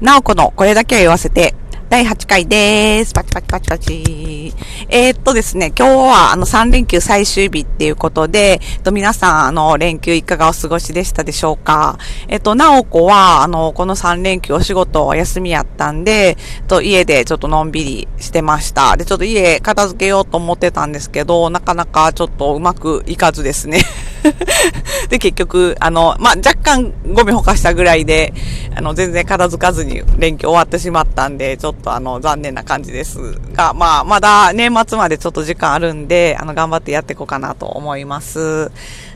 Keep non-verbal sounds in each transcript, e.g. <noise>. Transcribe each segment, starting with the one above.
なおこのこれだけは言わせて、第8回です。パチパチパチパチ。えー、っとですね、今日はあの3連休最終日っていうことで、えっと皆さんあの連休いかがお過ごしでしたでしょうか？えっと、なおこはあの、この3連休お仕事お休みやったんで、えっと家でちょっとのんびりしてました。で、ちょっと家片付けようと思ってたんですけど、なかなかちょっとうまくいかずですね。<laughs> で、結局、あの、まあ、若干ゴミほかしたぐらいで、あの、全然片付かずに連休終わってしまったんで、ちょっとあの、残念な感じですが、まあ、まだ年末までちょっと時間あるんで、あの、頑張ってやっていこうかなと思います。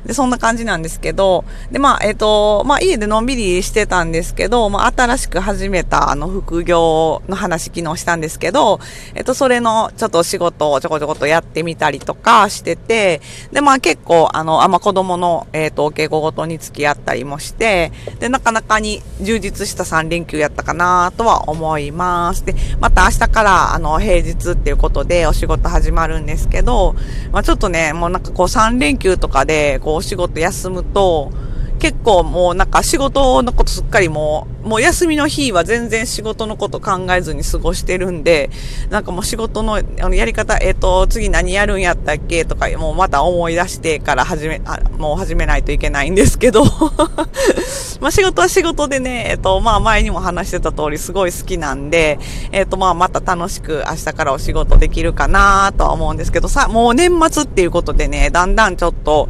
で、そんな感じなんですけど、で、まあ、えっ、ー、と、まあ、家でのんびりしてたんですけど、まあ、新しく始めた、あの、副業の話昨日したんですけど、えっ、ー、と、それの、ちょっとお仕事をちょこちょことやってみたりとかしてて、で、まあ、結構、あの、あ、まあ、子供の、えっ、ー、と、お稽古ごとに付き合ったりもして、で、なかなかに充実した3連休やったかなとは思います。で、また明日から、あの、平日っていうことでお仕事始まるんですけど、まあ、ちょっとね、もうなんかこう3連休とかで、こう、お仕事休むと、結構もうなんか仕事のことすっかりもう、もう休みの日は全然仕事のこと考えずに過ごしてるんで、なんかもう仕事のやり方、えっ、ー、と、次何やるんやったっけとか、もうまた思い出してから始め、あもう始めないといけないんですけど、<laughs> まあ仕事は仕事でね、えっ、ー、と、まあ前にも話してた通りすごい好きなんで、えっ、ー、とまあまた楽しく明日からお仕事できるかなとは思うんですけど、さ、もう年末っていうことでね、だんだんちょっと、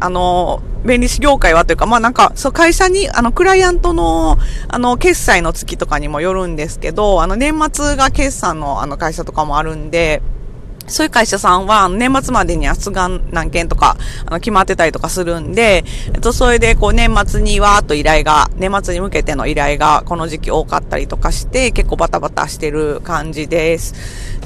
あの、弁理士業界はというか、まあなんか、そう、会社に、あの、クライアントの、あの、決済の月とかにもよるんですけど、あの、年末が決算の、あの、会社とかもあるんで、そういう会社さんは年末までには出願何件とかあの決まってたりとかするんで、えっと、それでこう年末にわーっと依頼が、年末に向けての依頼がこの時期多かったりとかして結構バタバタしてる感じです。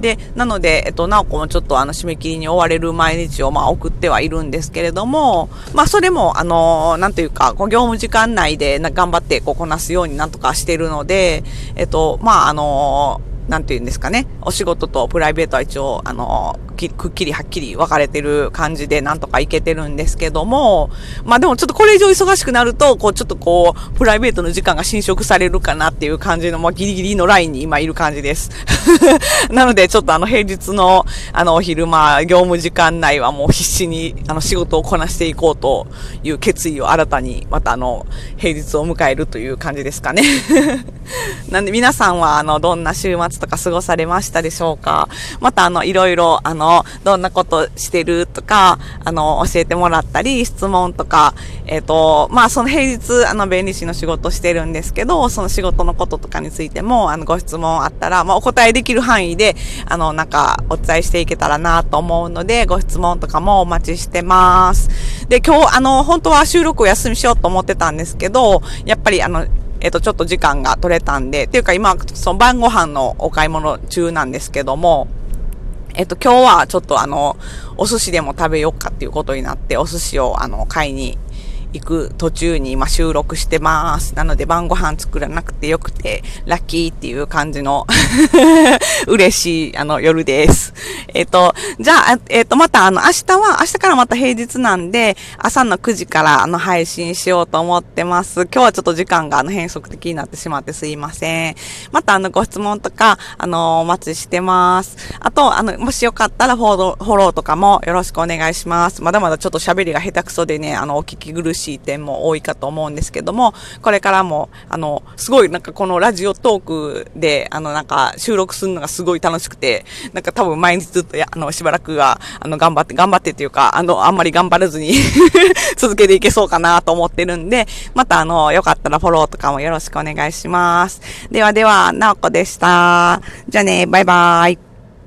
で、なので、えっと、なおこもちょっとあの締め切りに追われる毎日をまあ送ってはいるんですけれども、まあそれもあの、なんというか、こう業務時間内で頑張ってこうこなすようになんとかしてるので、えっと、まああの、なんて言うんですかね、お仕事とプライベートは一応、あの、くっきりはっきり分かれてる感じでなんとかいけてるんですけども、まあでもちょっとこれ以上忙しくなると、こうちょっとこう、プライベートの時間が侵食されるかなっていう感じの、まあギリギリのラインに今いる感じです。<laughs> なのでちょっとあの平日のあの昼間、業務時間内はもう必死にあの仕事をこなしていこうという決意を新たにまたあの平日を迎えるという感じですかね。<laughs> なんで皆さんはあのどんな週末とか過ごされましたでしょうか？またあのいろいろあの、どんなことしてるとか、あの、教えてもらったり、質問とか、えっ、ー、と、まあ、その平日、あの、弁理士の仕事してるんですけど、その仕事のこととかについても、あの、ご質問あったら、まあ、お答えできる範囲で、あの、なんか、お伝えしていけたらなと思うので、ご質問とかもお待ちしてます。で、今日、あの、本当は収録を休みしようと思ってたんですけど、やっぱり、あの、えっ、と、ちょっと時間が取れたんで、っていうか今、その晩ご飯のお買い物中なんですけども、えっと、今日はちょっとあの、お寿司でも食べようかっていうことになって、お寿司をあの、買いに行く途中に今収録してます。なので晩ご飯作らなくてよくて、ラッキーっていう感じの <laughs> 嬉しい、あの、夜です。えっ、ー、と、じゃあ、えっ、ー、と、またあの、明日は、明日からまた平日なんで、朝の9時からあの、配信しようと思ってます。今日はちょっと時間があの、変則的になってしまってすいません。またあの、ご質問とか、あの、お待ちしてます。あと、あの、もしよかったらフォロー、フォローとかもよろしくお願いします。まだまだちょっと喋りが下手くそでね、あの、お聞き苦しいしい点も多いかと思うんですけども、これからも、あの、すごいなんかこのラジオトークで、あのなんか収録するのがすごい楽しくて、なんか多分毎日ずっとや、あの、しばらくは、あの、頑張って、頑張ってっていうか、あの、あんまり頑張らずに <laughs> 続けていけそうかなと思ってるんで、またあの、よかったらフォローとかもよろしくお願いします。ではでは、なおこでした。じゃあね、バイバーイ。